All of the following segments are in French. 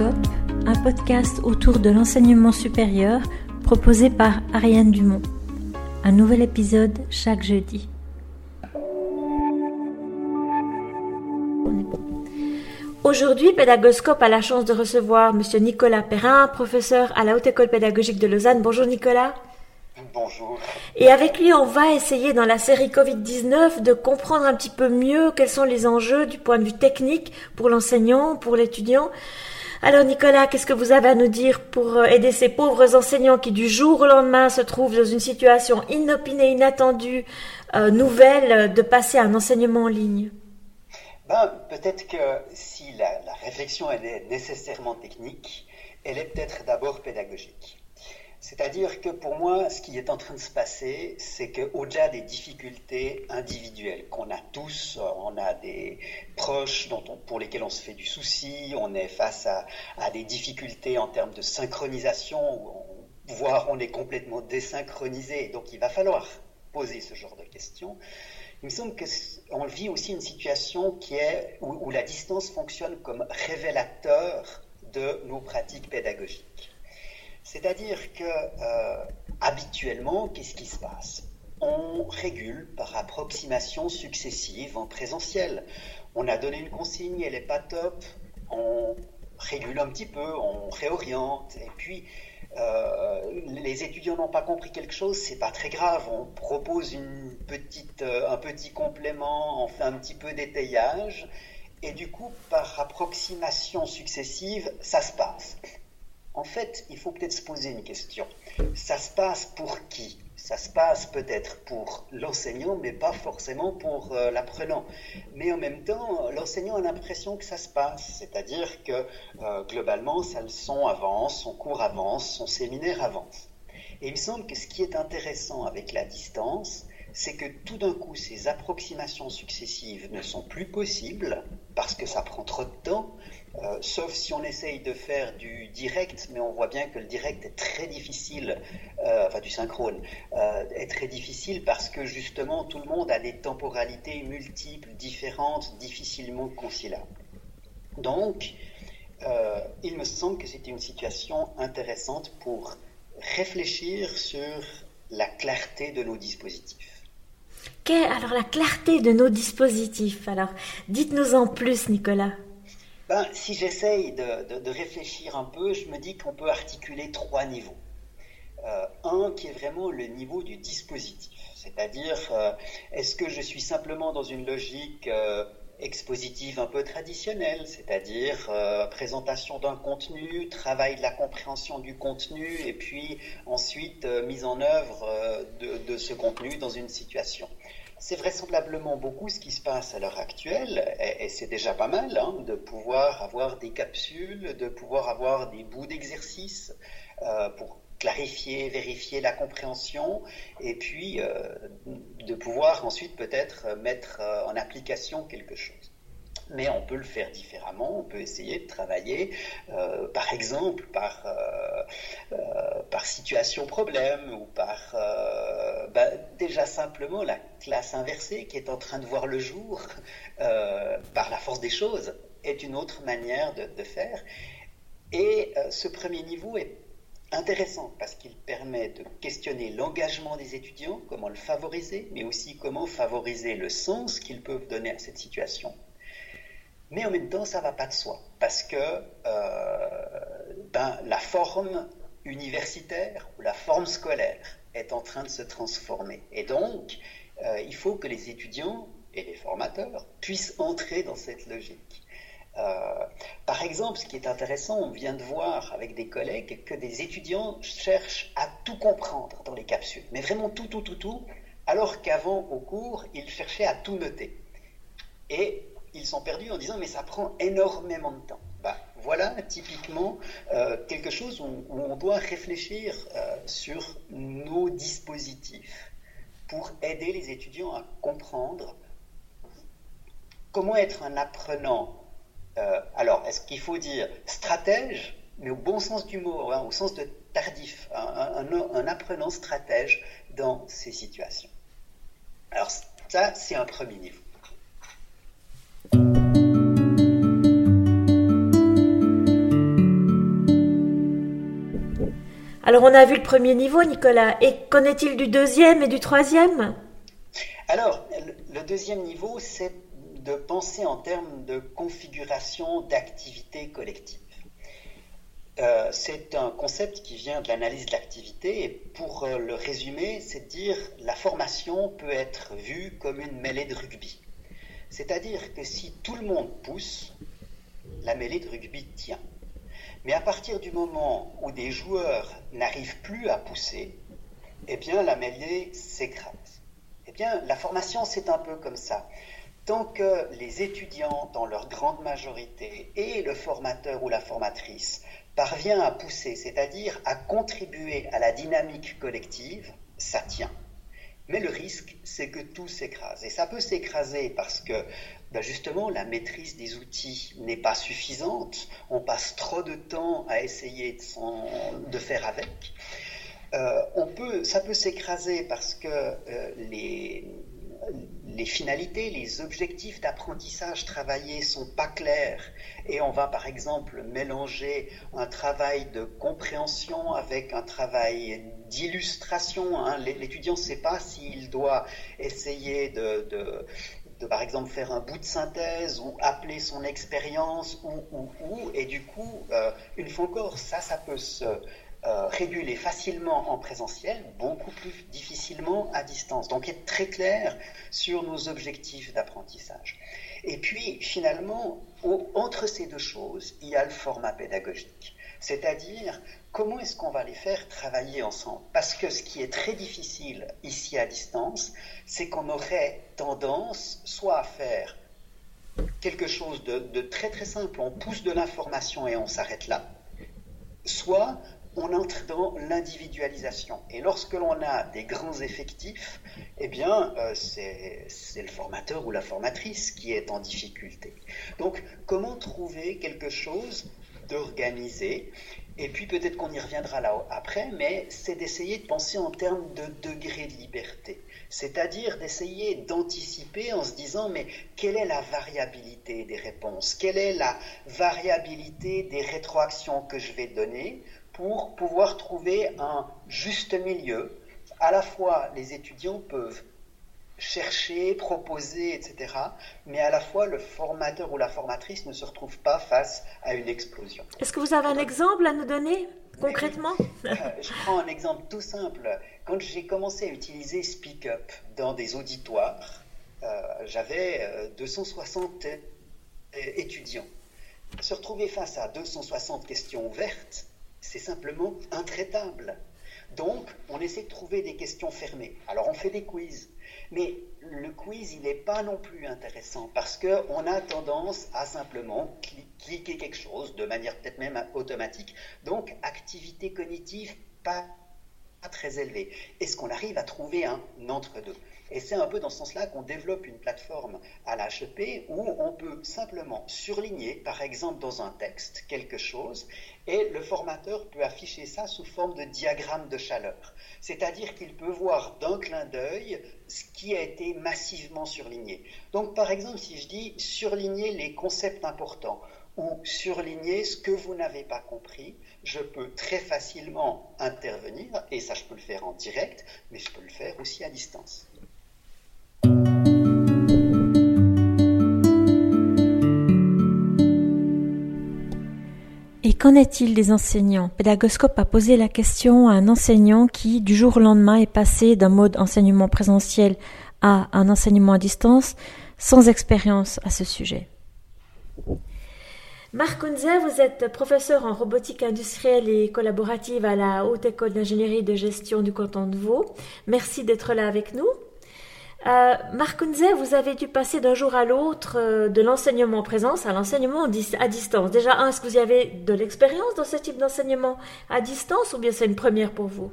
Un podcast autour de l'enseignement supérieur proposé par Ariane Dumont. Un nouvel épisode chaque jeudi. Aujourd'hui, Pédagoscope a la chance de recevoir M. Nicolas Perrin, professeur à la Haute École Pédagogique de Lausanne. Bonjour Nicolas. Bonjour. Et avec lui, on va essayer dans la série Covid-19 de comprendre un petit peu mieux quels sont les enjeux du point de vue technique pour l'enseignant, pour l'étudiant. Alors Nicolas, qu'est-ce que vous avez à nous dire pour euh, aider ces pauvres enseignants qui du jour au lendemain se trouvent dans une situation inopinée, inattendue, euh, nouvelle, de passer à un enseignement en ligne? Ben, Peut-être que si la, la réflexion elle est nécessairement technique, elle est peut-être d'abord pédagogique. C'est-à-dire que pour moi, ce qui est en train de se passer, c'est qu'au-delà des difficultés individuelles qu'on a tous, on a des proches pour lesquels on se fait du souci, on est face à, des difficultés en termes de synchronisation, voire on est complètement désynchronisé. Donc il va falloir poser ce genre de questions. Il me semble qu'on vit aussi une situation où la distance fonctionne comme révélateur de nos pratiques pédagogiques. C'est-à-dire que euh, habituellement, qu'est-ce qui se passe? On régule par approximation successive en présentiel. On a donné une consigne, elle n'est pas top, on régule un petit peu, on réoriente, et puis euh, les étudiants n'ont pas compris quelque chose, c'est pas très grave. On propose une euh, un petit complément, on fait un petit peu d'étayage, et du coup, par approximation successive, ça se passe. En fait, il faut peut-être se poser une question. Ça se passe pour qui? Ça se passe peut-être pour l'enseignant, mais pas forcément pour euh, l'apprenant. Mais en même temps, l'enseignant a l'impression que ça se passe, c'est-à-dire que euh, globalement, sa leçon avance, son cours avance, son séminaire avance. Et il me semble que ce qui est intéressant avec la distance, c'est que tout d'un coup, ces approximations successives ne sont plus possibles parce que ça prend trop de temps, euh, sauf si on essaye de faire du direct, mais on voit bien que le direct est très difficile, euh, enfin du synchrone, euh, est très difficile parce que justement tout le monde a des temporalités multiples, différentes, difficilement conciliables. Donc, il me semble que c'était une situation intéressante pour réfléchir sur la clarté de nos dispositifs. Alors la clarté de nos dispositifs? Alors, dites-nous en plus, Nicolas. Ben, si j'essaye de, réfléchir un peu, je me dis qu'on peut articuler trois niveaux. Euh, un qui est vraiment le niveau du dispositif, c'est-à-dire euh, est-ce que je suis simplement dans une logique euh, expositive un peu traditionnelle, c'est-à-dire présentation d'un contenu, travail de la compréhension du contenu et puis ensuite mise en œuvre de ce contenu dans une situation. C'est vraisemblablement beaucoup ce qui se passe à l'heure actuelle, et, c'est déjà pas mal hein, de pouvoir avoir des capsules, de pouvoir avoir des bouts d'exercice euh, pour clarifier, vérifier la compréhension, et puis euh, de pouvoir ensuite peut-être mettre euh, en application quelque chose mais on peut le faire différemment. On peut essayer de travailler, euh, par exemple, par, euh, euh, par situation problème ou par bah, déjà simplement la classe inversée qui est en train de voir le jour par la force des choses est une autre manière de faire. Et ce premier niveau est intéressant parce qu'il permet de questionner l'engagement des étudiants, comment le favoriser, mais aussi comment favoriser le sens qu'ils peuvent donner à cette situation mais en même temps, ça ne va pas de soi, parce que euh, ben, la forme universitaire ou la forme scolaire est en train de se transformer. Et donc, euh, il faut que les étudiants et les formateurs puissent entrer dans cette logique. Euh, par exemple, ce qui est intéressant, on vient de voir avec des collègues que des étudiants cherchent à tout comprendre dans les capsules, mais vraiment tout, tout, tout, tout, alors qu'avant, au cours, ils cherchaient à tout noter. Et ils sont perdus en disant mais ça prend énormément de temps. Bah, voilà typiquement euh, quelque chose où, on doit réfléchir euh, sur nos dispositifs pour aider les étudiants à comprendre comment être un apprenant. Euh, alors, est-ce qu'il faut dire stratège, mais au bon sens du mot, hein, au sens de tardif, un apprenant stratège dans ces situations? Alors, ça, c'est un premier niveau. Alors on a vu le premier niveau, Nicolas. Et qu'en est-il du deuxième et du troisième? Alors, le deuxième niveau, c'est de penser en termes de configuration d'activité collective. Euh, c'est un concept qui vient de l'analyse de l'activité et pour euh, le résumer, c'est dire la formation peut être vue comme une mêlée de rugby. C'est-à-dire que si tout le monde pousse, la mêlée de rugby tient. Mais à partir du moment où des joueurs n'arrivent plus à pousser, eh bien la mêlée s'écrase. Eh bien la formation c'est un peu comme ça. Tant que les étudiants, dans leur grande majorité, et le formateur ou la formatrice parvient à pousser, c'est-à-dire à contribuer à la dynamique collective, ça tient. Mais le risque, c'est que tout s'écrase. Et ça peut s'écraser parce que ben justement la maîtrise des outils n'est pas suffisante. On passe trop de temps à essayer de, de faire avec. Euh, on peut, ça peut s'écraser parce que euh, les, les finalités, les objectifs d'apprentissage travaillés sont pas clairs et on va par exemple mélanger un travail de compréhension avec un travail d'illustration. Hein. L'étudiant ne sait pas s'il doit essayer de, par exemple faire un bout de synthèse ou appeler son expérience ou, ou, ou, et du coup, euh, une fois encore, ça, ça peut se euh, réguler facilement en présentiel, beaucoup plus difficilement à distance. Donc être très clair sur nos objectifs d'apprentissage. Et puis finalement, entre ces deux choses, il y a le format pédagogique. C'est-à-dire comment est-ce qu'on va les faire travailler ensemble? Parce que ce qui est très difficile ici à distance, c'est qu'on aurait tendance soit à faire quelque chose de, de très très simple, on pousse de l'information et on s'arrête là, soit on entre dans l'individualisation. Et lorsque l'on a des grands effectifs, eh bien, euh, c'est le formateur ou la formatrice qui est en difficulté. Donc, comment trouver quelque chose d'organisé? Et puis peut-être qu'on y reviendra là après, mais c'est d'essayer de penser en termes de degré de liberté. C'est-à-dire d'essayer d'anticiper en se disant mais quelle est la variabilité des réponses? Quelle est la variabilité des rétroactions que je vais donner pour pouvoir trouver un juste milieu. À la fois, les étudiants peuvent chercher, proposer, etc. Mais à la fois, le formateur ou la formatrice ne se retrouve pas face à une explosion. Est-ce que vous avez un exemple à nous donner concrètement? Euh, Je prends un exemple tout simple. Quand j'ai commencé à utiliser Speak Up dans des auditoires, euh, j'avais 260 euh, étudiants. Se retrouver face à 260 questions ouvertes, c'est simplement intraitable. Donc, on essaie de trouver des questions fermées. Alors, on fait des quiz. Mais le quiz, il n'est pas non plus intéressant parce qu'on a tendance à simplement cliquer quelque chose de manière peut-être même automatique. Donc, activité cognitive pas très élevée. Est-ce qu'on arrive à trouver un entre-deux? Et c'est un peu dans ce sens-là qu'on développe une plateforme à l'HEP où on peut simplement surligner, par exemple dans un texte, quelque chose, et le formateur peut afficher ça sous forme de diagramme de chaleur. C'est-à-dire qu'il peut voir d'un clin d'œil ce qui a été massivement surligné. Donc par exemple, si je dis surligner les concepts importants ou surligner ce que vous n'avez pas compris, je peux très facilement intervenir, et ça je peux le faire en direct, mais je peux le faire aussi à distance. Et qu'en est-il des enseignants? Pédagoscope a posé la question à un enseignant qui, du jour au lendemain, est passé d'un mode enseignement présentiel à un enseignement à distance, sans expérience à ce sujet. Marc Kunze, vous êtes professeur en robotique industrielle et collaborative à la Haute École d'ingénierie de gestion du canton de Vaud. Merci d'être là avec nous. Euh, Marc vous avez dû passer d'un jour à l'autre euh, de l'enseignement en présence à l'enseignement à distance. Déjà, est-ce que vous avez de l'expérience dans ce type d'enseignement à distance ou bien c'est une première pour vous?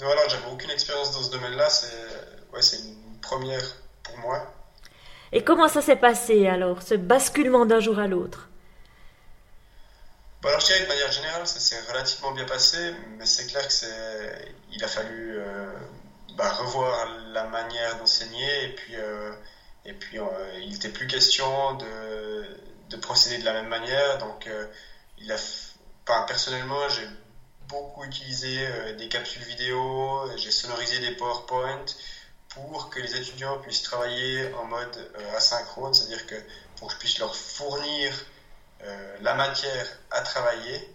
Non, alors j'avais aucune expérience dans ce domaine-là. C'est une première pour moi. Et comment ça s'est passé alors, ce basculement d'un jour à l'autre? Bah, alors je dirais de manière générale, ça s'est relativement bien passé, mais c'est clair que c'est, il a fallu euh, bah, revoir la manière d'enseigner et puis, euh, et puis euh, il n'était plus question de, de, procéder de la même manière. Donc, il a, personnellement, j'ai beaucoup utilisé des capsules vidéo, j'ai sonorisé des PowerPoint pour que les étudiants puissent travailler en mode asynchrone, c'est-à-dire que pour que je puisse leur fournir la matière à travailler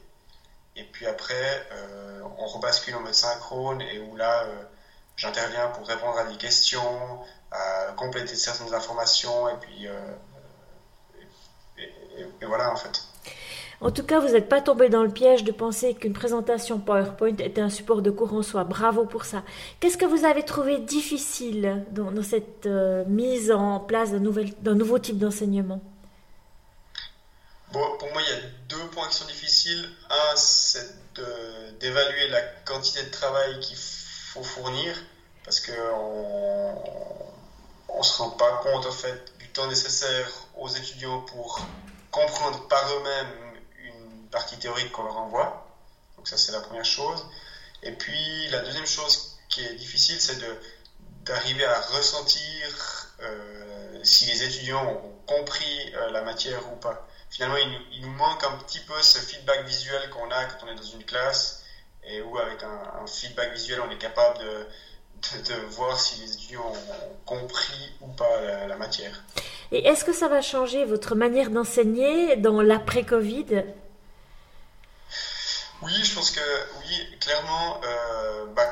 et puis après, euh, on rebascule en mode synchrone et où là, euh, j'interviens pour répondre à des questions, à compléter certaines informations et puis euh, et, voilà en fait. En tout cas, vous n'êtes pas tombé dans le piège de penser qu'une présentation PowerPoint était un support de cours en soi. Bravo pour ça. Qu'est-ce que vous avez trouvé difficile dans, cette mise en place d'un nouveau type d'enseignement? Pour moi, il y a deux points qui sont difficiles. Un, c'est d'évaluer la quantité de travail qu'il faut fournir, parce qu'on ne se rend pas compte en fait du temps nécessaire aux étudiants pour comprendre par eux-mêmes partie théorique qu'on leur envoie. Donc ça, c'est la première chose. Et puis, la deuxième chose qui est difficile, c'est d'arriver à ressentir euh, si les étudiants ont compris euh, la matière ou pas finalement, il, nous manque un petit peu ce feedback visuel qu'on a quand on est dans une classe et où, avec un, feedback visuel, on est capable de, de, voir si les étudiants ont compris ou pas la, matière. Et est-ce que ça va changer votre manière d'enseigner dans l'après-Covid? Oui, je pense que oui, clairement, euh, bah,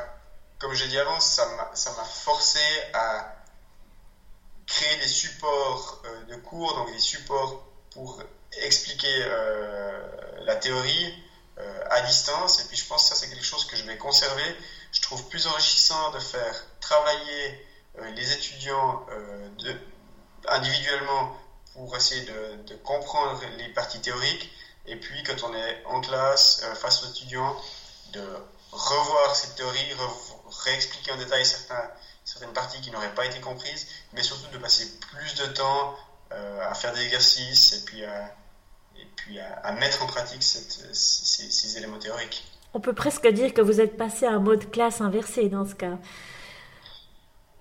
comme j'ai dit avant, ça m'a forcé à créer des supports euh, de cours, donc des supports pour expliquer euh, la théorie à distance. Et puis je pense que ça, c'est quelque chose que je vais conserver. Je trouve plus enrichissant de faire travailler les étudiants individuellement pour essayer de, comprendre les parties théoriques. Et puis, quand on est en classe, face aux étudiants, de revoir cette théorie, réexpliquer en détail certains, certaines parties qui n'auraient pas été comprises, mais surtout de passer plus de temps à faire des exercices et puis à, et puis à, mettre en pratique ces, éléments théoriques. On peut presque dire que vous êtes passé à un mode classe inversé dans ce cas.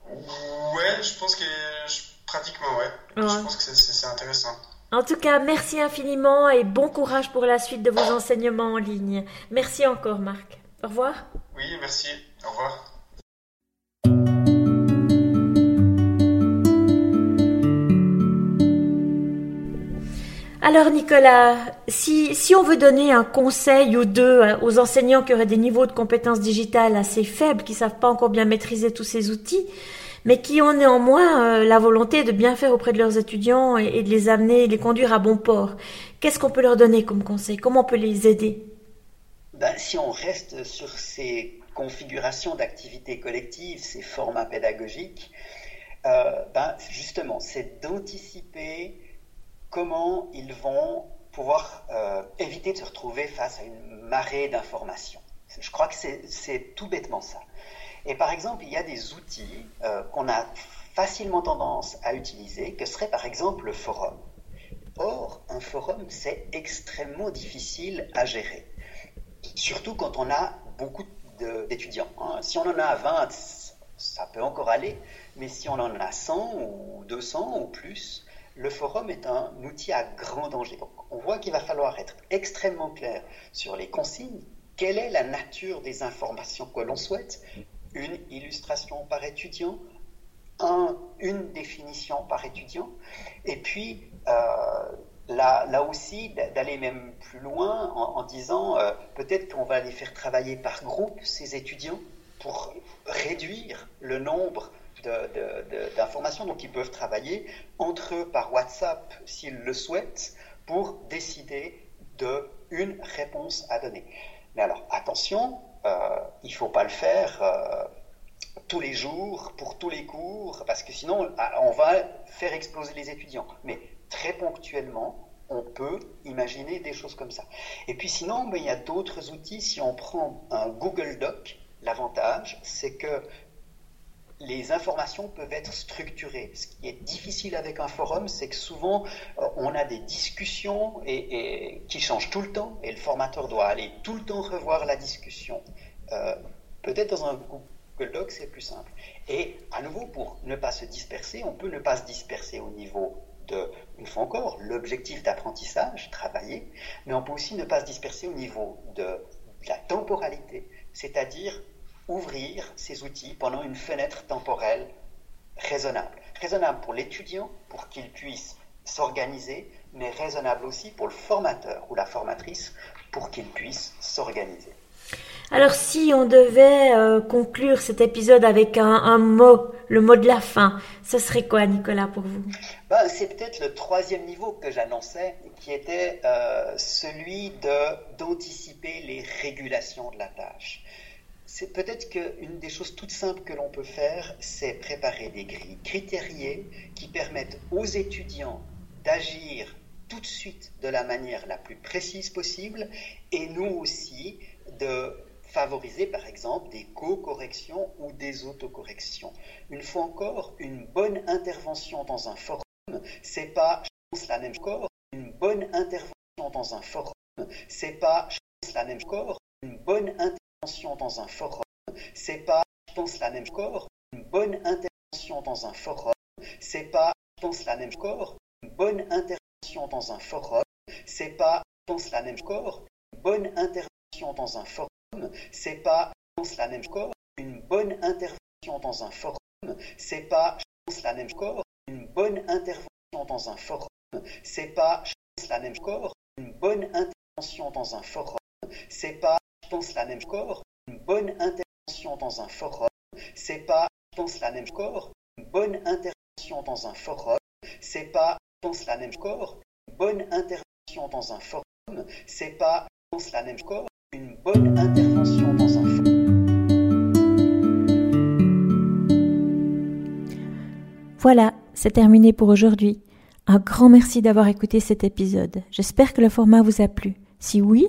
Ouais, je pense que pratiquement ouais. Je pense que c'est intéressant. En tout cas, merci infiniment et bon courage pour la suite de vos enseignements en ligne. Merci encore, Marc. Au revoir. Oui, merci. Au revoir. Alors Nicolas, si, si on veut donner un conseil ou deux euh, aux enseignants qui auraient des niveaux de compétences digitales assez faibles, qui savent pas encore bien maîtriser tous ces outils, mais qui ont néanmoins euh, la volonté de bien faire auprès de leurs étudiants et, de les amener, les conduire à bon port, qu'est-ce qu'on peut leur donner comme conseil? Comment on peut les aider? Ben, Si on reste sur ces configurations d'activités collectives, ces formats pédagogiques, euh, ben, justement, c'est d'anticiper comment ils vont pouvoir euh, éviter de se retrouver face à une marée d'informations. Je crois que c'est tout bêtement ça. Et par exemple, il y a des outils euh, qu'on a facilement tendance à utiliser, que serait par exemple le forum. Or, un forum, c'est extrêmement difficile à gérer, surtout quand on a beaucoup d'étudiants. Hein. Si on en a 20, ça peut encore aller, mais si on en a 100 ou 200 ou plus, le forum est un outil à grand danger. on voit qu'il va falloir être extrêmement clair sur les consignes. Quelle est la nature des informations que l'on souhaite? Une illustration par étudiant, une définition par étudiant, et puis euh, là, aussi d'aller même plus loin en, disant euh, peut-être qu'on va les faire travailler par groupe, ces étudiants, pour réduire le nombre d'informations. Donc, ils peuvent travailler entre eux par WhatsApp s'ils le souhaitent pour décider d'une réponse à donner. Mais alors, attention, il ne faut pas le faire euh, tous les jours, pour tous les cours, parce que sinon, ah, on va faire exploser les étudiants. Mais très ponctuellement, on peut imaginer des choses comme ça. Et puis sinon, ben, il y a d'autres outils. Si on prend un Google Doc, l'avantage, c'est que les informations peuvent être structurées. Ce qui est difficile avec un forum, c'est que souvent euh, on a des discussions et, qui changent tout le temps et le formateur doit aller tout le temps revoir la discussion. Euh, peut-être dans un Google Doc, c'est plus simple. Et à nouveau, pour ne pas se disperser, on peut ne pas se disperser au niveau de, une fois encore, l'objectif d'apprentissage, travailler, mais on peut aussi ne pas se disperser au niveau de la temporalité, c'est-à-dire ouvrir ces outils pendant une fenêtre temporelle raisonnable. Raisonnable pour l'étudiant, pour qu'il puisse s'organiser, mais raisonnable aussi pour le formateur ou la formatrice, pour qu'il puisse s'organiser. Alors si on devait euh, conclure cet épisode avec un, mot, le mot de la fin, ce serait quoi Nicolas pour vous? Ben, C'est peut-être le troisième niveau que j'annonçais, qui était euh, celui de, d'anticiper les régulations de la tâche. C'est peut-être qu'une des choses toutes simples que l'on peut faire, c'est préparer des grilles critériées qui permettent aux étudiants d'agir tout de suite de la manière la plus précise possible et nous aussi de favoriser par exemple des co-corrections ou des autocorrections. Une fois encore, une bonne intervention dans un forum, c'est pas pense la même corps, une bonne intervention dans un forum, c'est pas pense la même corps, une bonne intervention dans un forum, c'est pas je pense la même corps, une bonne intervention dans un forum, c'est pas je pense la même corps, une bonne intervention dans un forum, c'est pas je pense la même corps, une bonne intervention dans un forum c'est pas, je pense, la même corps, une bonne intervention dans un forum, c'est pas, je pense, la même corps, une bonne intervention dans un forum, c'est pas, je pense, la même corps, une bonne intervention dans un forum, c'est pas, pense, la même corps, une bonne intervention dans un forum, c'est pas, je pense, la même corps, une bonne intervention dans un forum, c'est pas, je pense, la même corps, une bonne intervention dans un forum, c'est pas, je pense, la même corps, une bonne intervention dans un Voilà, c'est terminé pour aujourd'hui. Un grand merci d'avoir écouté cet épisode. J'espère que le format vous a plu. Si oui,